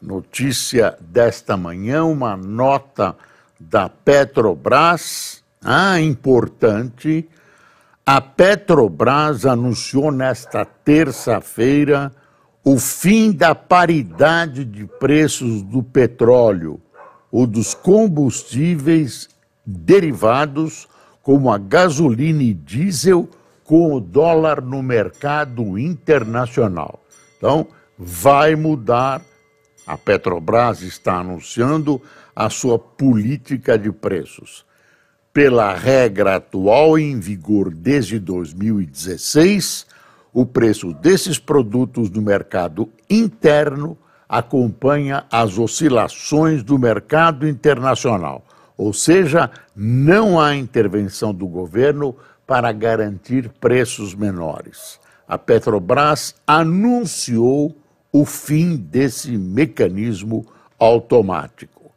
Notícia desta manhã, uma nota da Petrobras, ah, importante. A Petrobras anunciou nesta terça-feira o fim da paridade de preços do petróleo ou dos combustíveis derivados, como a gasolina e diesel, com o dólar no mercado internacional. Então, vai mudar a Petrobras está anunciando a sua política de preços. Pela regra atual em vigor desde 2016, o preço desses produtos no mercado interno acompanha as oscilações do mercado internacional, ou seja, não há intervenção do governo para garantir preços menores. A Petrobras anunciou o fim desse mecanismo automático.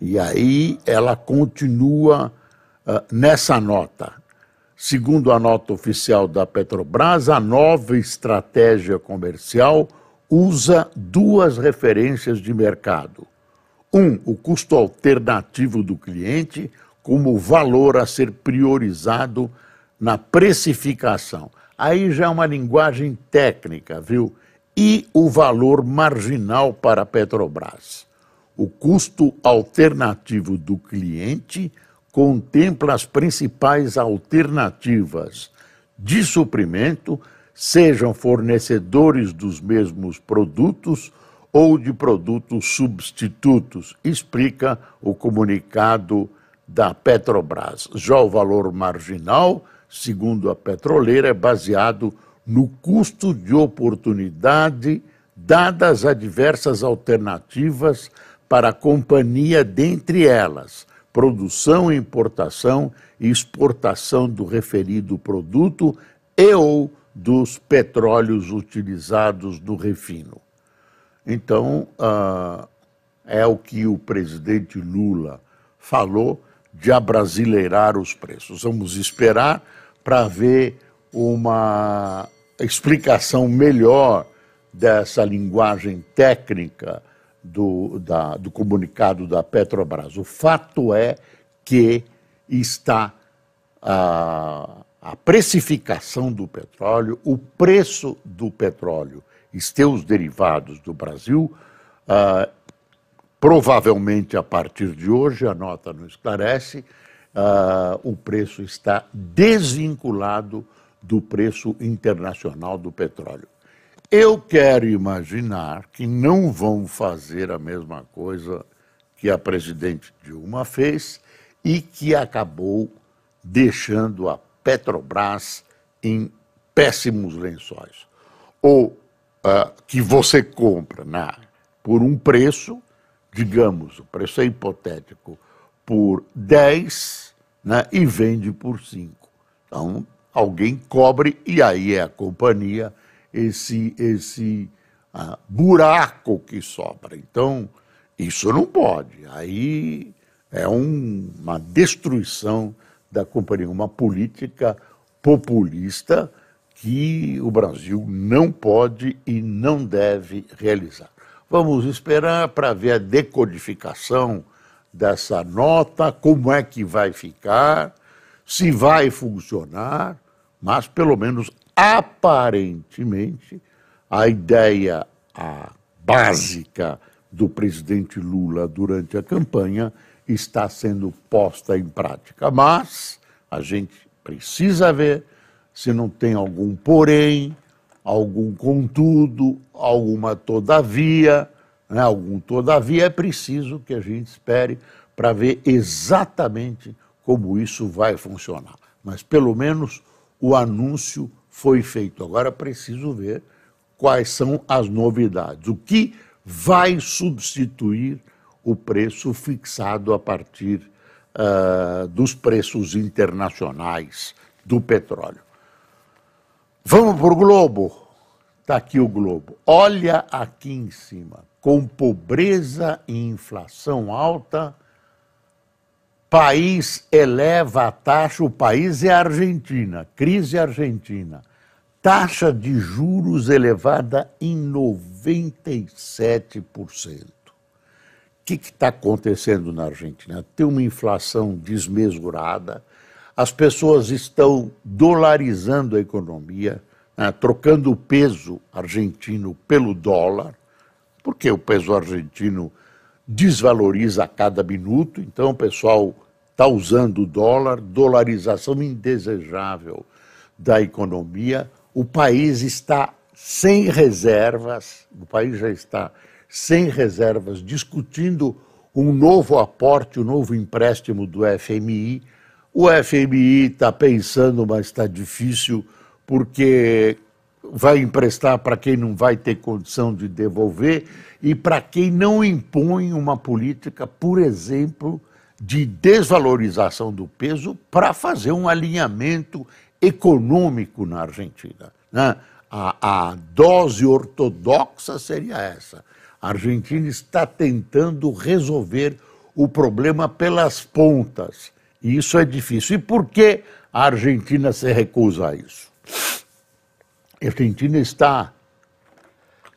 E aí ela continua uh, nessa nota. Segundo a nota oficial da Petrobras, a nova estratégia comercial usa duas referências de mercado. Um, o custo alternativo do cliente como valor a ser priorizado na precificação. Aí já é uma linguagem técnica, viu? E o valor marginal para a Petrobras. O custo alternativo do cliente contempla as principais alternativas de suprimento, sejam fornecedores dos mesmos produtos ou de produtos substitutos, explica o comunicado da Petrobras. Já o valor marginal, segundo a petroleira, é baseado no custo de oportunidade dadas as diversas alternativas para a companhia, dentre elas, produção, importação e exportação do referido produto e ou dos petróleos utilizados no refino. Então, uh, é o que o presidente Lula falou de abrasileirar os preços. Vamos esperar para ver uma explicação melhor dessa linguagem técnica do, da, do comunicado da Petrobras. O fato é que está a, a precificação do petróleo, o preço do petróleo e seus derivados do Brasil, uh, provavelmente a partir de hoje, a nota não esclarece, uh, o preço está desvinculado do preço internacional do petróleo. Eu quero imaginar que não vão fazer a mesma coisa que a presidente Dilma fez e que acabou deixando a Petrobras em péssimos lençóis. Ou uh, que você compra na, por um preço, digamos, o preço é hipotético, por 10 né, e vende por 5. Então, alguém cobre e aí é a companhia esse esse ah, buraco que sobra. Então isso não pode. Aí é um, uma destruição da companhia, uma política populista que o Brasil não pode e não deve realizar. Vamos esperar para ver a decodificação dessa nota, como é que vai ficar se vai funcionar, mas pelo menos aparentemente a ideia a básica do presidente Lula durante a campanha está sendo posta em prática. Mas a gente precisa ver se não tem algum porém, algum contudo, alguma todavia, né? algum todavia é preciso que a gente espere para ver exatamente como isso vai funcionar. Mas pelo menos o anúncio foi feito. Agora preciso ver quais são as novidades. O que vai substituir o preço fixado a partir uh, dos preços internacionais do petróleo. Vamos para o globo? Está aqui o globo. Olha aqui em cima. Com pobreza e inflação alta, país eleva a taxa, o país é a Argentina, crise argentina. Taxa de juros elevada em 97%. O que está acontecendo na Argentina? Tem uma inflação desmesurada, as pessoas estão dolarizando a economia, né, trocando o peso argentino pelo dólar, porque o peso argentino desvaloriza a cada minuto, então o pessoal está usando o dólar, dolarização indesejável da economia. O país está sem reservas, o país já está sem reservas, discutindo um novo aporte, um novo empréstimo do FMI. O FMI está pensando, mas está difícil, porque vai emprestar para quem não vai ter condição de devolver e para quem não impõe uma política, por exemplo, de desvalorização do peso para fazer um alinhamento econômico na Argentina. Né? A, a dose ortodoxa seria essa. A Argentina está tentando resolver o problema pelas pontas. E isso é difícil. E por que a Argentina se recusa a isso? A Argentina está,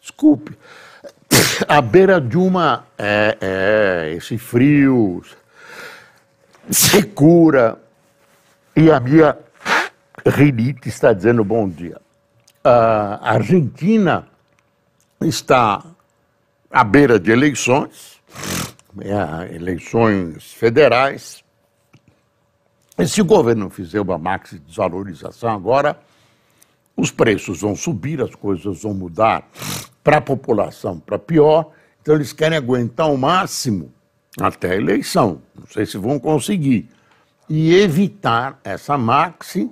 desculpe, à beira de uma. É, é, esse frio, secura. E a minha rinite está dizendo bom dia. A Argentina está à beira de eleições, é, eleições federais. E se o governo fizer uma maxi desvalorização agora, os preços vão subir, as coisas vão mudar para a população para pior. Então, eles querem aguentar o máximo até a eleição. Não sei se vão conseguir. E evitar essa maxi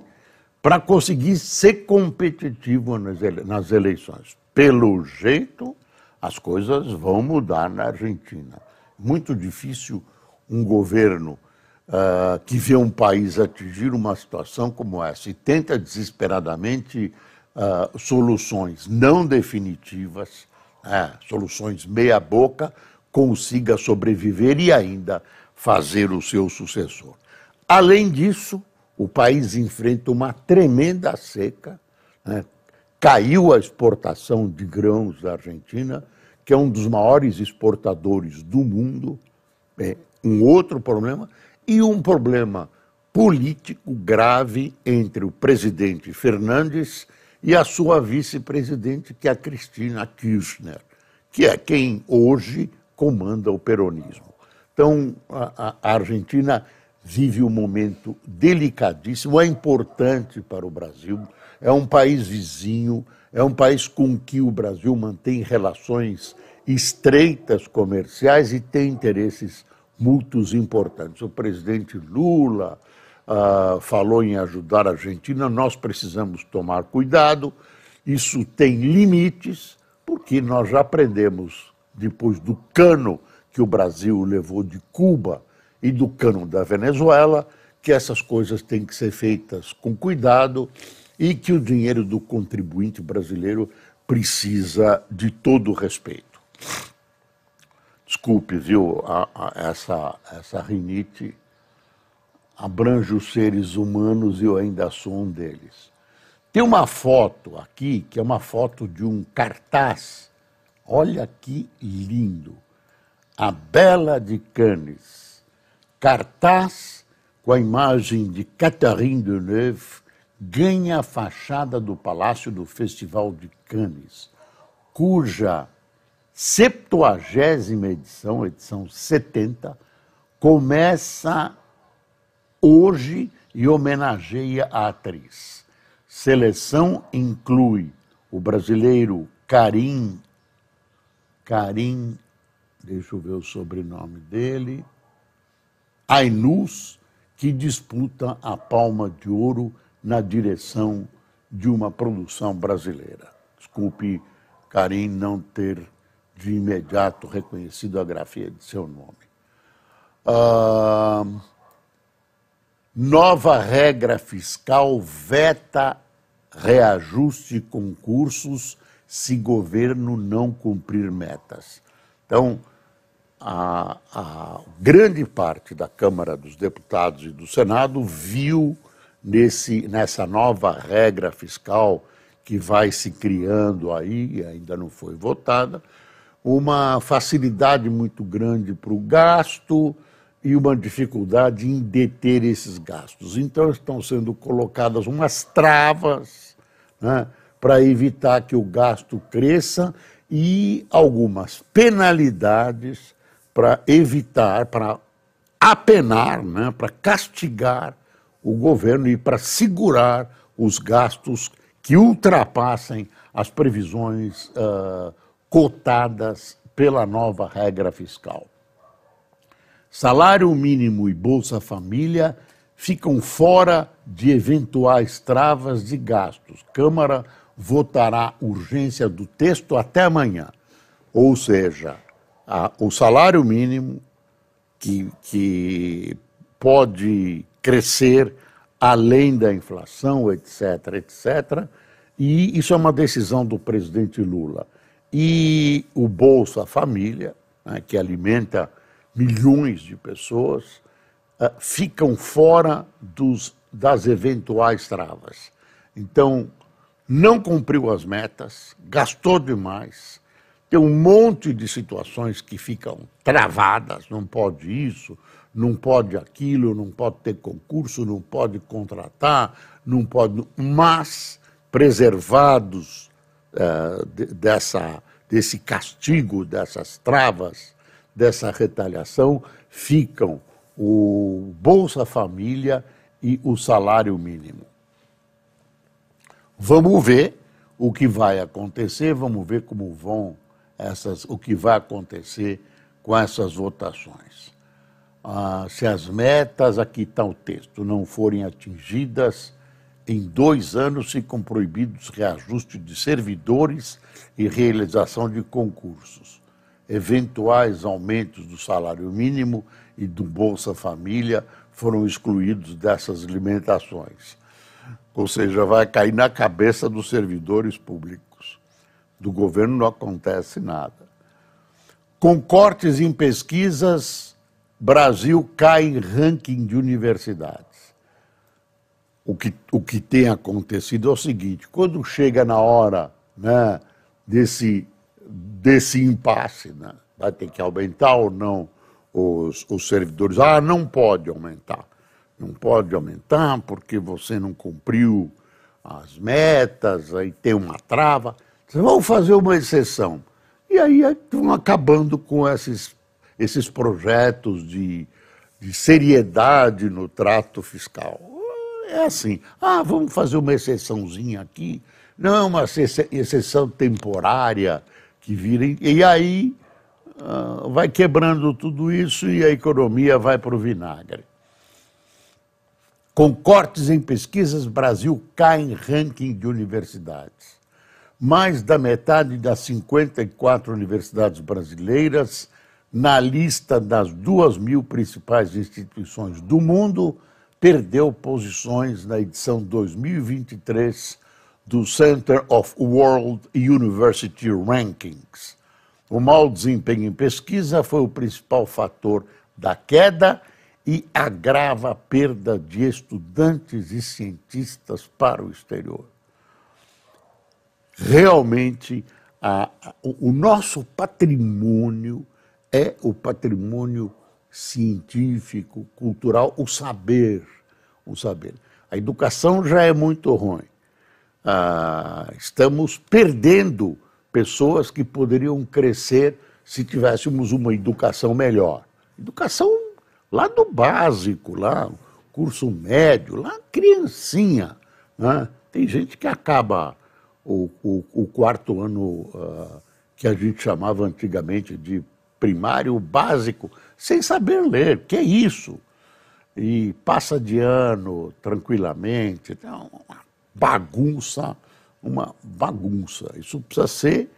para conseguir ser competitivo nas eleições. Pelo jeito, as coisas vão mudar na Argentina. Muito difícil um governo uh, que vê um país atingir uma situação como essa e tenta desesperadamente uh, soluções não definitivas, uh, soluções meia-boca, consiga sobreviver e ainda fazer o seu sucessor. Além disso, o país enfrenta uma tremenda seca, né? caiu a exportação de grãos da Argentina, que é um dos maiores exportadores do mundo, é um outro problema, e um problema político grave entre o presidente Fernandes e a sua vice-presidente, que é a Cristina Kirchner, que é quem hoje comanda o peronismo. Então, a, a Argentina vive um momento delicadíssimo, é importante para o Brasil, é um país vizinho, é um país com que o Brasil mantém relações estreitas comerciais e tem interesses mútuos importantes. O presidente Lula uh, falou em ajudar a Argentina, nós precisamos tomar cuidado, isso tem limites, porque nós já aprendemos, depois do cano que o Brasil levou de Cuba e do cano da Venezuela, que essas coisas têm que ser feitas com cuidado e que o dinheiro do contribuinte brasileiro precisa de todo respeito. Desculpe, viu, a, a, essa, essa rinite abrange os seres humanos e eu ainda sou um deles. Tem uma foto aqui, que é uma foto de um cartaz. Olha que lindo. A Bela de Cannes. Cartaz com a imagem de Catherine Deneuve ganha a fachada do Palácio do Festival de Cannes, cuja 70 edição, edição 70, começa hoje e homenageia a atriz. Seleção inclui o brasileiro Karim, Karim, deixa eu ver o sobrenome dele, Ainus, que disputa a palma de ouro na direção de uma produção brasileira. Desculpe, Karim, não ter de imediato reconhecido a grafia de seu nome. Ah, nova regra fiscal veta reajuste concursos se governo não cumprir metas. Então, a, a, grande parte da Câmara dos Deputados e do Senado viu nesse, nessa nova regra fiscal que vai se criando aí, ainda não foi votada, uma facilidade muito grande para o gasto e uma dificuldade em deter esses gastos. Então, estão sendo colocadas umas travas né, para evitar que o gasto cresça e algumas penalidades para evitar, para apenar, né, para castigar o governo e para segurar os gastos que ultrapassem as previsões uh, cotadas pela nova regra fiscal. Salário mínimo e Bolsa Família ficam fora de eventuais travas de gastos. Câmara votará urgência do texto até amanhã. Ou seja, a, o salário mínimo, que, que pode crescer além da inflação, etc., etc., e isso é uma decisão do presidente Lula. E o Bolsa Família, né, que alimenta milhões de pessoas, uh, ficam fora dos, das eventuais travas. Então, não cumpriu as metas, gastou demais, tem um monte de situações que ficam travadas, não pode isso, não pode aquilo, não pode ter concurso, não pode contratar, não pode. Mas, preservados de, dessa, desse castigo, dessas travas, dessa retaliação, ficam o Bolsa Família e o salário mínimo. Vamos ver o que vai acontecer, vamos ver como vão essas, o que vai acontecer com essas votações. Ah, se as metas, aqui está o texto, não forem atingidas, em dois anos ficam proibidos reajuste de servidores e realização de concursos. Eventuais aumentos do salário mínimo e do Bolsa Família foram excluídos dessas limitações. Ou seja, vai cair na cabeça dos servidores públicos. Do governo não acontece nada. Com cortes em pesquisas, Brasil cai em ranking de universidades. O que, o que tem acontecido é o seguinte: quando chega na hora né, desse, desse impasse, né, vai ter que aumentar ou não os, os servidores? Ah, não pode aumentar não pode aumentar porque você não cumpriu as metas, aí tem uma trava. Vamos fazer uma exceção. E aí estão acabando com esses, esses projetos de, de seriedade no trato fiscal. É assim, ah, vamos fazer uma exceçãozinha aqui. Não, uma exceção temporária que vira. E aí uh, vai quebrando tudo isso e a economia vai para o vinagre. Com cortes em pesquisas, Brasil cai em ranking de universidades. Mais da metade das 54 universidades brasileiras, na lista das duas mil principais instituições do mundo, perdeu posições na edição 2023 do Center of World University Rankings. O mau desempenho em pesquisa foi o principal fator da queda e agrava a perda de estudantes e cientistas para o exterior. Realmente, a, o nosso patrimônio é o patrimônio científico, cultural, o saber. O saber. A educação já é muito ruim. Ah, estamos perdendo pessoas que poderiam crescer se tivéssemos uma educação melhor. Educação lá do básico, lá, curso médio, lá criancinha. Né? Tem gente que acaba o, o, o quarto ano uh, que a gente chamava antigamente de primário básico, sem saber ler. Que é isso? E passa de ano tranquilamente. Então, uma bagunça, uma bagunça. Isso precisa ser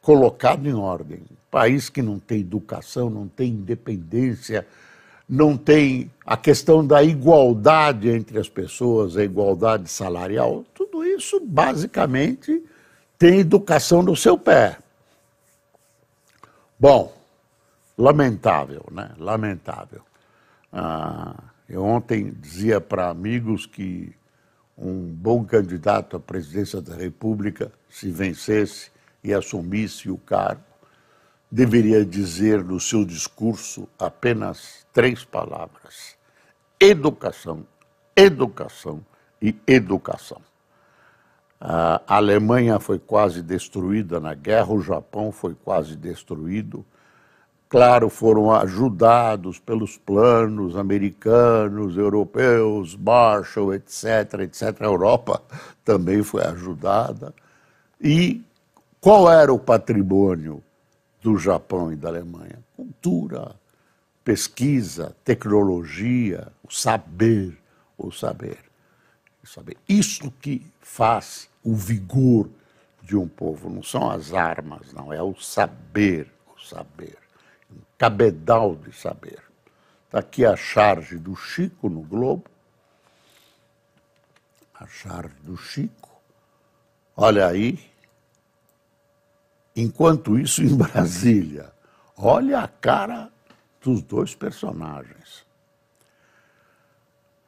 colocado em ordem. País que não tem educação, não tem independência, não tem a questão da igualdade entre as pessoas, a igualdade salarial, tudo isso basicamente tem educação no seu pé. Bom, lamentável, né? Lamentável. Ah, eu ontem dizia para amigos que um bom candidato à presidência da República, se vencesse e assumisse o cargo, deveria dizer no seu discurso apenas três palavras: educação, educação e educação. A Alemanha foi quase destruída na guerra, o Japão foi quase destruído. Claro, foram ajudados pelos planos americanos, europeus, Marshall, etc., etc. A Europa também foi ajudada. E qual era o patrimônio do Japão e da Alemanha. Cultura, pesquisa, tecnologia, o saber, o saber. O saber. Isso que faz o vigor de um povo, não são as armas, não, é o saber, o saber. Cabedal de saber. Está aqui a charge do Chico no Globo. A charge do Chico. Olha aí, Enquanto isso, em Brasília, olha a cara dos dois personagens.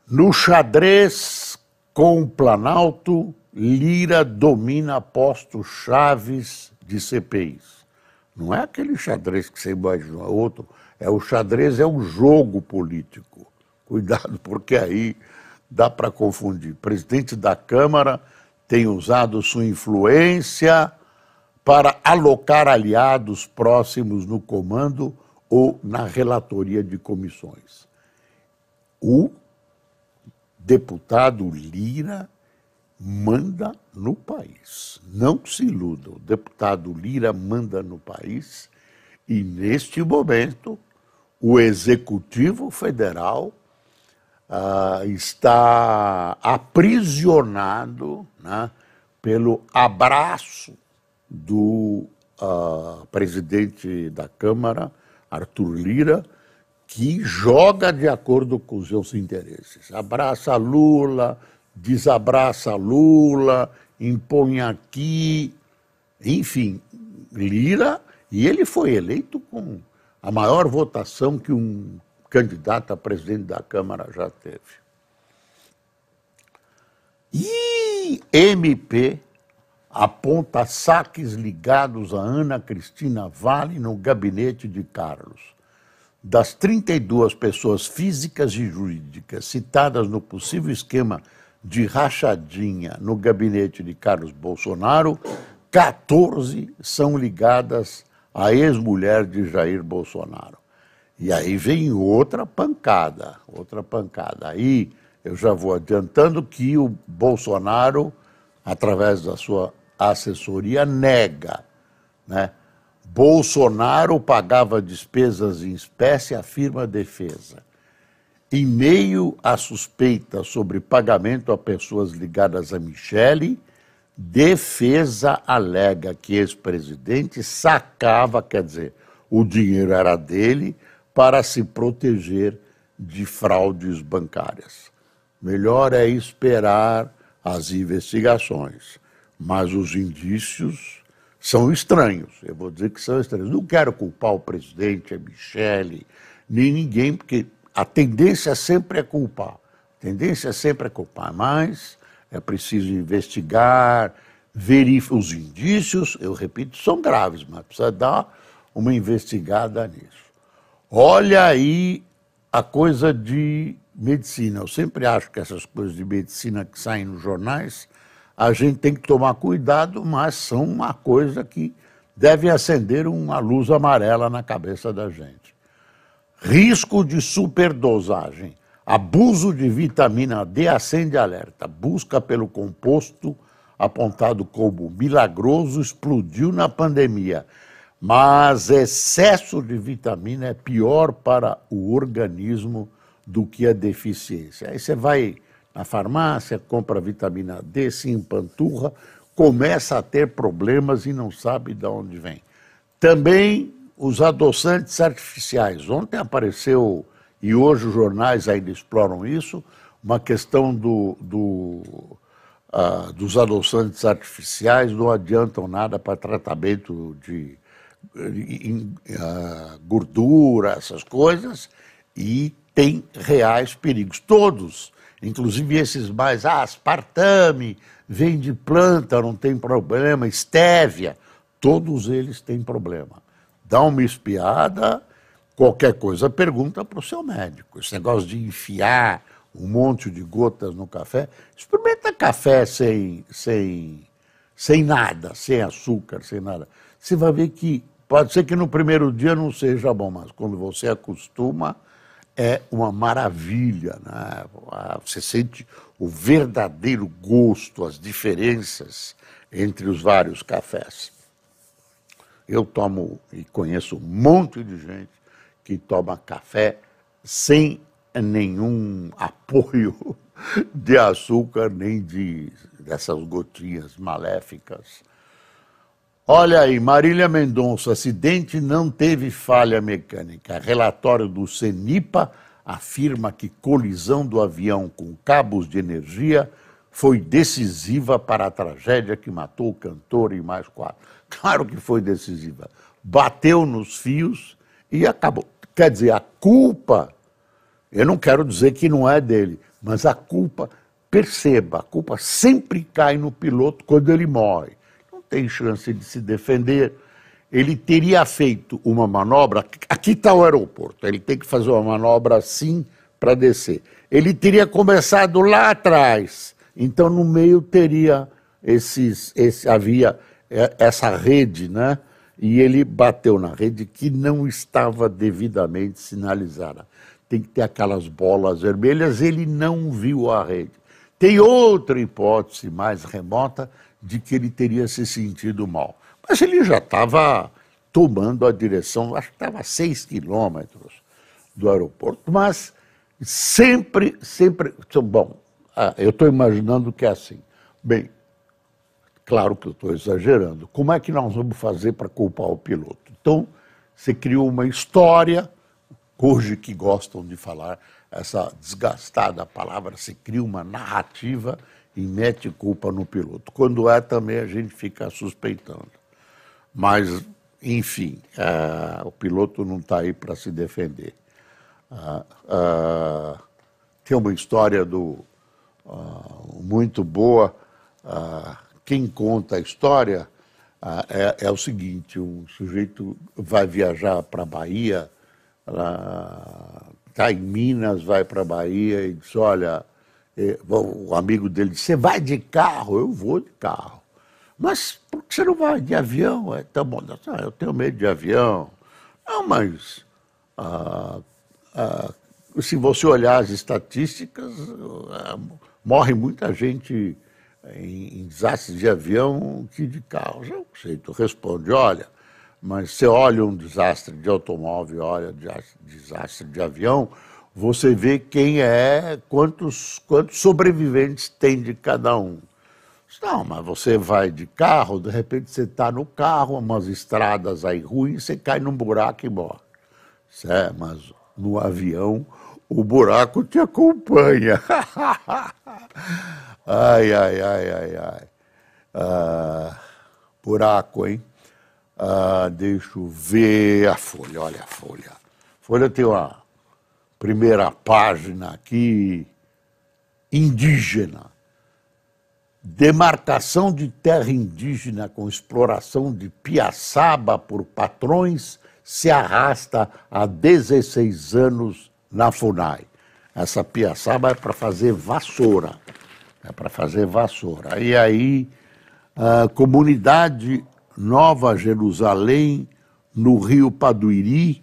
No xadrez com o Planalto, Lira domina postos chaves de CPIs. Não é aquele xadrez que você imagina, é outro. É o xadrez, é um jogo político. Cuidado, porque aí dá para confundir. Presidente da Câmara tem usado sua influência para alocar aliados próximos no comando ou na relatoria de comissões. O deputado Lira manda no país. Não se iludam, o deputado Lira manda no país e, neste momento, o Executivo Federal uh, está aprisionado né, pelo abraço do uh, presidente da Câmara, Arthur Lira, que joga de acordo com os seus interesses. Abraça Lula, desabraça Lula, impõe aqui, enfim, Lira, e ele foi eleito com a maior votação que um candidato a presidente da Câmara já teve. E MP aponta saques ligados a Ana Cristina Vale no gabinete de Carlos. Das 32 pessoas físicas e jurídicas citadas no possível esquema de rachadinha no gabinete de Carlos Bolsonaro, 14 são ligadas à ex-mulher de Jair Bolsonaro. E aí vem outra pancada, outra pancada. Aí eu já vou adiantando que o Bolsonaro, através da sua assessoria nega. Né? Bolsonaro pagava despesas em espécie, afirma defesa. Em meio à suspeita sobre pagamento a pessoas ligadas a Michele, defesa alega que ex-presidente sacava, quer dizer, o dinheiro era dele, para se proteger de fraudes bancárias. Melhor é esperar as investigações mas os indícios são estranhos. Eu vou dizer que são estranhos. Não quero culpar o presidente, a Michele, nem ninguém, porque a tendência sempre é culpar. A tendência sempre é culpar, mas é preciso investigar, verificar os indícios, eu repito, são graves, mas precisa dar uma investigada nisso. Olha aí a coisa de medicina. Eu sempre acho que essas coisas de medicina que saem nos jornais a gente tem que tomar cuidado, mas são uma coisa que deve acender uma luz amarela na cabeça da gente. Risco de superdosagem. Abuso de vitamina D acende alerta. Busca pelo composto apontado como milagroso explodiu na pandemia. Mas excesso de vitamina é pior para o organismo do que a deficiência. Aí você vai na farmácia, compra vitamina D, se empanturra, começa a ter problemas e não sabe de onde vem. Também os adoçantes artificiais. Ontem apareceu, e hoje os jornais ainda exploram isso, uma questão do, do, uh, dos adoçantes artificiais não adiantam nada para tratamento de uh, gordura, essas coisas, e tem reais perigos. Todos, inclusive esses mais, ah, aspartame, vem de planta, não tem problema, estévia, todos eles têm problema. Dá uma espiada, qualquer coisa, pergunta para o seu médico. Esse negócio de enfiar um monte de gotas no café, experimenta café sem, sem, sem nada, sem açúcar, sem nada. Você vai ver que pode ser que no primeiro dia não seja bom, mas quando você acostuma, é uma maravilha. Né? Você sente o verdadeiro gosto, as diferenças entre os vários cafés. Eu tomo e conheço um monte de gente que toma café sem nenhum apoio de açúcar nem de dessas gotinhas maléficas. Olha aí, Marília Mendonça, acidente não teve falha mecânica. Relatório do CENIPA afirma que colisão do avião com cabos de energia foi decisiva para a tragédia que matou o cantor e mais quatro. Claro que foi decisiva. Bateu nos fios e acabou. Quer dizer, a culpa, eu não quero dizer que não é dele, mas a culpa, perceba, a culpa sempre cai no piloto quando ele morre. Não tem chance de se defender ele teria feito uma manobra. Aqui está o aeroporto, ele tem que fazer uma manobra assim para descer. Ele teria começado lá atrás, então no meio teria esses, esse, havia é, essa rede, né? E ele bateu na rede que não estava devidamente sinalizada. Tem que ter aquelas bolas vermelhas, ele não viu a rede. Tem outra hipótese mais remota de que ele teria se sentido mal. Mas ele já estava tomando a direção, acho que estava a seis quilômetros do aeroporto, mas sempre, sempre. Bom, ah, eu estou imaginando que é assim. Bem, claro que eu estou exagerando. Como é que nós vamos fazer para culpar o piloto? Então, você criou uma história, hoje que gostam de falar essa desgastada palavra, se cria uma narrativa e mete culpa no piloto. Quando é também a gente fica suspeitando. Mas, enfim, uh, o piloto não está aí para se defender. Uh, uh, tem uma história do, muito boa. quem conta a história é, é, o seguinte: um sujeito vai viajar para a Bahia, está em Minas, vai para a Bahia e diz: Olha, eh, o amigo dele diz: Você vai de carro? Eu vou de carro. Mas por que você não vai de avião? É tão bom. Ah, eu tenho medo de avião. Não, mas ah, ah, se você olhar as estatísticas, ah, morre muita gente em, em desastres de avião que de carro. Já sei, tu responde, olha, mas você olha um desastre de automóvel, olha desastre de avião, você vê quem é, quantos, quantos sobreviventes tem de cada um. Não, mas você vai de carro, de repente você está no carro, umas estradas aí ruins, você cai num buraco e morre. É, mas no avião o buraco te acompanha. ai, ai, ai, ai, ai. Ah, buraco, hein? Ah, deixa eu ver a folha, olha a folha. Folha tem uma primeira página aqui, indígena demarcação de terra indígena com exploração de piaçaba por patrões se arrasta há 16 anos na FUNAI. Essa piaçaba é para fazer vassoura. É para fazer vassoura. E aí, a comunidade Nova Jerusalém, no Rio Paduiri,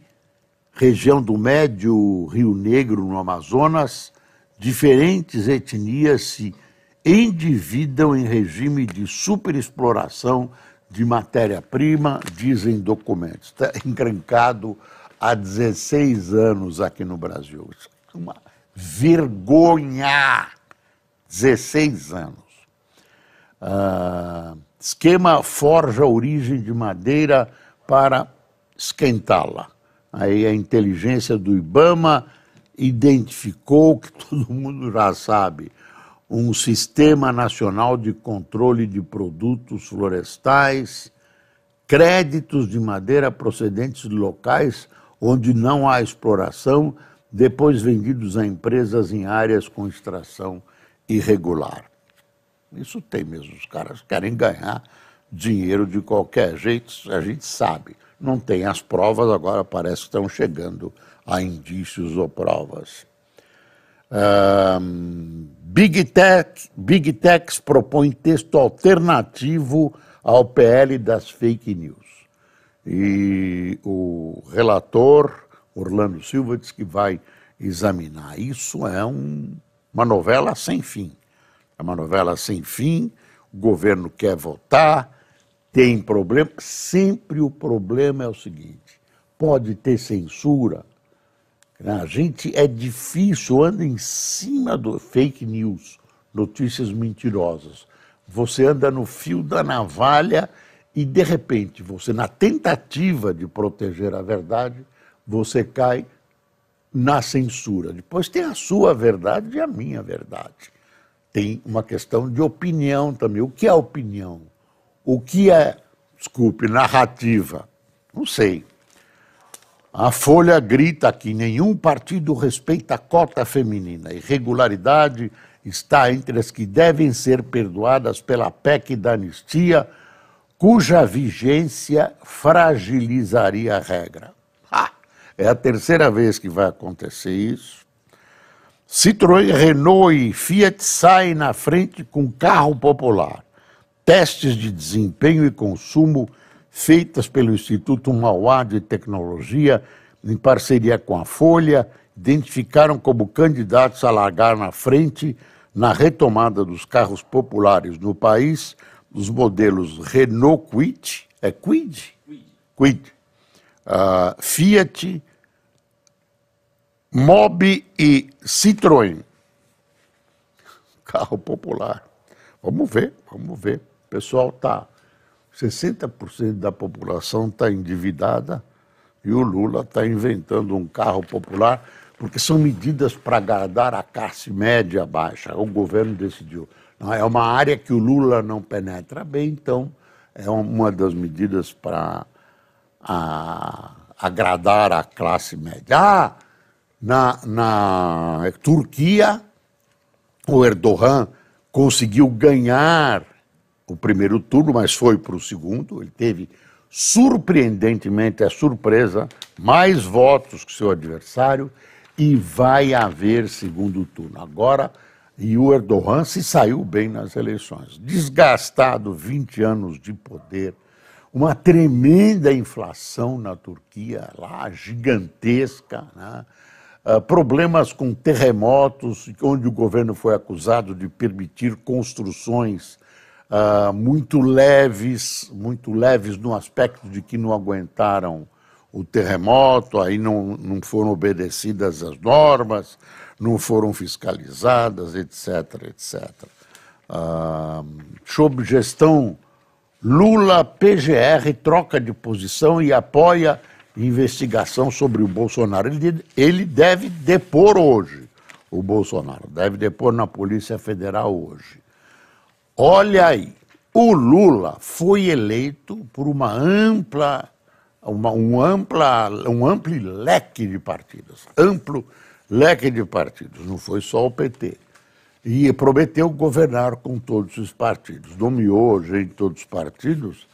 região do Médio Rio Negro, no Amazonas, diferentes etnias se endividam em regime de superexploração de matéria-prima, dizem documentos. Está encrencado há 16 anos aqui no Brasil. Uma vergonha! 16 anos. Ah, esquema forja origem de madeira para esquentá-la. Aí a inteligência do Ibama identificou, que todo mundo já sabe, um sistema nacional de controle de produtos florestais, créditos de madeira procedentes de locais onde não há exploração, depois vendidos a empresas em áreas com extração irregular. Isso tem mesmo, os caras querem ganhar dinheiro de qualquer jeito, a gente sabe. Não tem as provas, agora parece que estão chegando a indícios ou provas. Um, Big, Tech, Big Techs propõe texto alternativo ao PL das fake news. E o relator, Orlando Silva, diz que vai examinar. Isso é um, uma novela sem fim. É uma novela sem fim, o governo quer votar, tem problema. Sempre o problema é o seguinte: pode ter censura. A gente é difícil, anda em cima do fake news, notícias mentirosas. Você anda no fio da navalha e, de repente, você, na tentativa de proteger a verdade, você cai na censura. Depois tem a sua verdade e a minha verdade tem uma questão de opinião também. O que é opinião? O que é, desculpe, narrativa? Não sei. A Folha grita que nenhum partido respeita a cota feminina. Irregularidade está entre as que devem ser perdoadas pela PEC da anistia, cuja vigência fragilizaria a regra. Ah, é a terceira vez que vai acontecer isso. Citroën, Renault e Fiat saem na frente com carro popular. Testes de desempenho e consumo feitas pelo Instituto Mauá de Tecnologia, em parceria com a Folha, identificaram como candidatos a largar na frente na retomada dos carros populares no país os modelos Renault Kwid, é Kwid? Kwid. Uh, Fiat, Mob e Citroën. Carro popular. Vamos ver, vamos ver. O pessoal está. 60% da população está endividada e o Lula está inventando um carro popular, porque são medidas para agradar a classe média baixa. O governo decidiu. É uma área que o Lula não penetra bem, então é uma das medidas para agradar a classe média. Ah, na, na Turquia, o Erdogan conseguiu ganhar o primeiro turno, mas foi para o segundo. Ele teve, surpreendentemente, é surpresa, mais votos que seu adversário e vai haver segundo turno. Agora, e o Erdogan se saiu bem nas eleições. Desgastado, 20 anos de poder, uma tremenda inflação na Turquia, lá gigantesca, né? Uh, problemas com terremotos, onde o governo foi acusado de permitir construções uh, muito leves, muito leves no aspecto de que não aguentaram o terremoto, aí não, não foram obedecidas as normas, não foram fiscalizadas, etc, etc. Uh, sob gestão Lula, PGR troca de posição e apoia investigação sobre o Bolsonaro. Ele, ele deve depor hoje, o Bolsonaro, deve depor na Polícia Federal hoje. Olha aí, o Lula foi eleito por uma ampla, uma, um, ampla, um amplo leque de partidos, amplo leque de partidos, não foi só o PT. E prometeu governar com todos os partidos. Nomeou gente todos os partidos,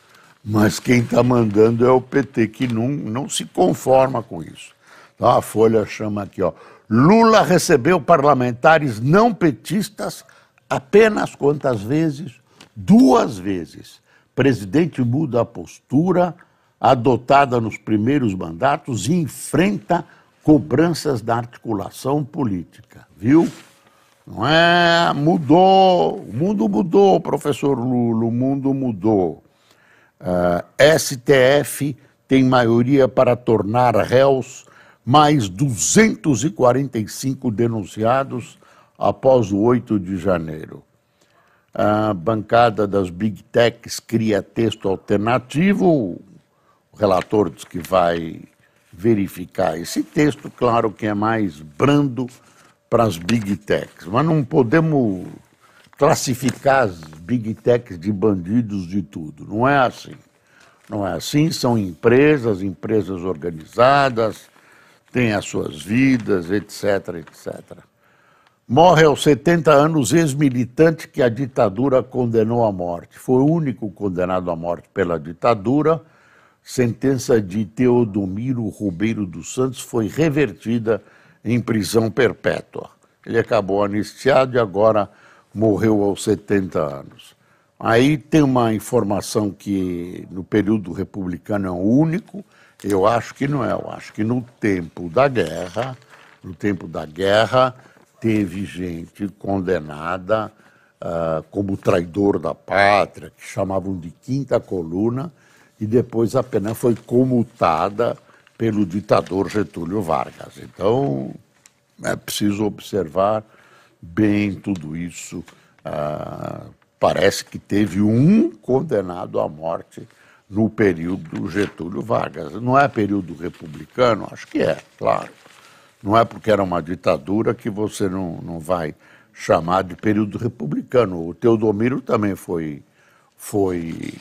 mas quem está mandando é o PT, que não, não se conforma com isso. Então a Folha chama aqui, ó. Lula recebeu parlamentares não petistas apenas quantas vezes? Duas vezes. Presidente muda a postura adotada nos primeiros mandatos e enfrenta cobranças da articulação política, viu? Não é? Mudou, o mundo mudou, professor Lula, o mundo mudou. Uh, ah, STF tem maioria para tornar réus mais 245 denunciados após o 8 de janeiro. A bancada das Big Techs cria texto alternativo. O relator diz que vai verificar esse texto, claro que é mais brando para as big techs, mas não podemos classificar as big techs de bandidos de tudo. Não é assim. Não é assim, são empresas, empresas organizadas, têm as suas vidas, etc, etc. Morre aos 70 anos ex-militante que a ditadura condenou à morte. Foi o único condenado à morte pela ditadura. Sentença de Teodomiro Ribeiro dos Santos foi revertida em prisão perpétua. Ele acabou anistiado e agora morreu aos 70 anos. Aí tem uma informação que no período republicano é o único, eu acho que não é, eu acho que no tempo da guerra, no tempo da guerra, teve gente condenada uh, como traidor da pátria, que chamavam de quinta coluna, e depois a pena foi comutada pelo ditador Getúlio Vargas. Então, é preciso observar bem tudo isso. Uh, parece que teve um condenado à morte no período Getúlio Vargas. Não é período republicano? Acho que é, claro. Não é porque era uma ditadura que você não, não vai chamar de período republicano. O Teodomiro também foi, foi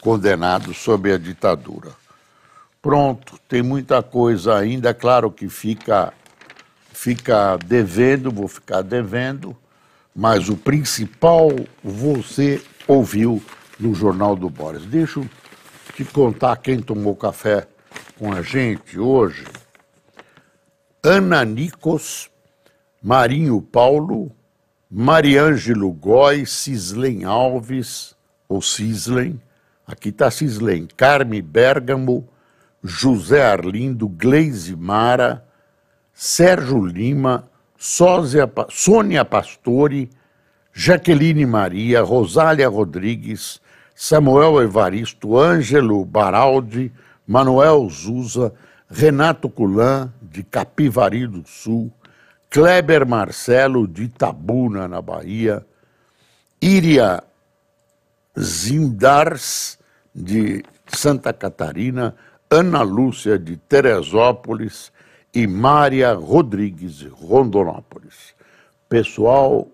condenado sob a ditadura. Pronto, tem muita coisa ainda, claro que fica, fica devendo, vou ficar devendo mas o principal você ouviu no Jornal do Boris. Deixa eu te contar quem tomou café com a gente hoje. Ana Nicos, Marinho Paulo, Mariângelo Góes, Cislen Alves, ou Cislen, aqui está Cislen, Carme Bergamo, José Arlindo, Gleise Mara, Sérgio Lima, Sônia Pastore, Jaqueline Maria, Rosália Rodrigues, Samuel Evaristo, Ângelo Baraldi, Manuel Zuza, Renato Culan, de Capivari do Sul, Kleber Marcelo, de Itabuna, na Bahia, Iria Zindars, de Santa Catarina, Ana Lúcia, de Teresópolis, e Mária Rodrigues, Rondonópolis. Pessoal,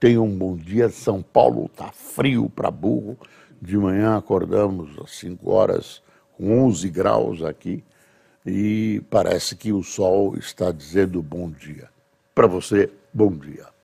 tenham um bom dia. São Paulo está frio para burro. De manhã acordamos às 5 horas com 11 graus aqui e parece que o sol está dizendo bom dia. Para você, bom dia.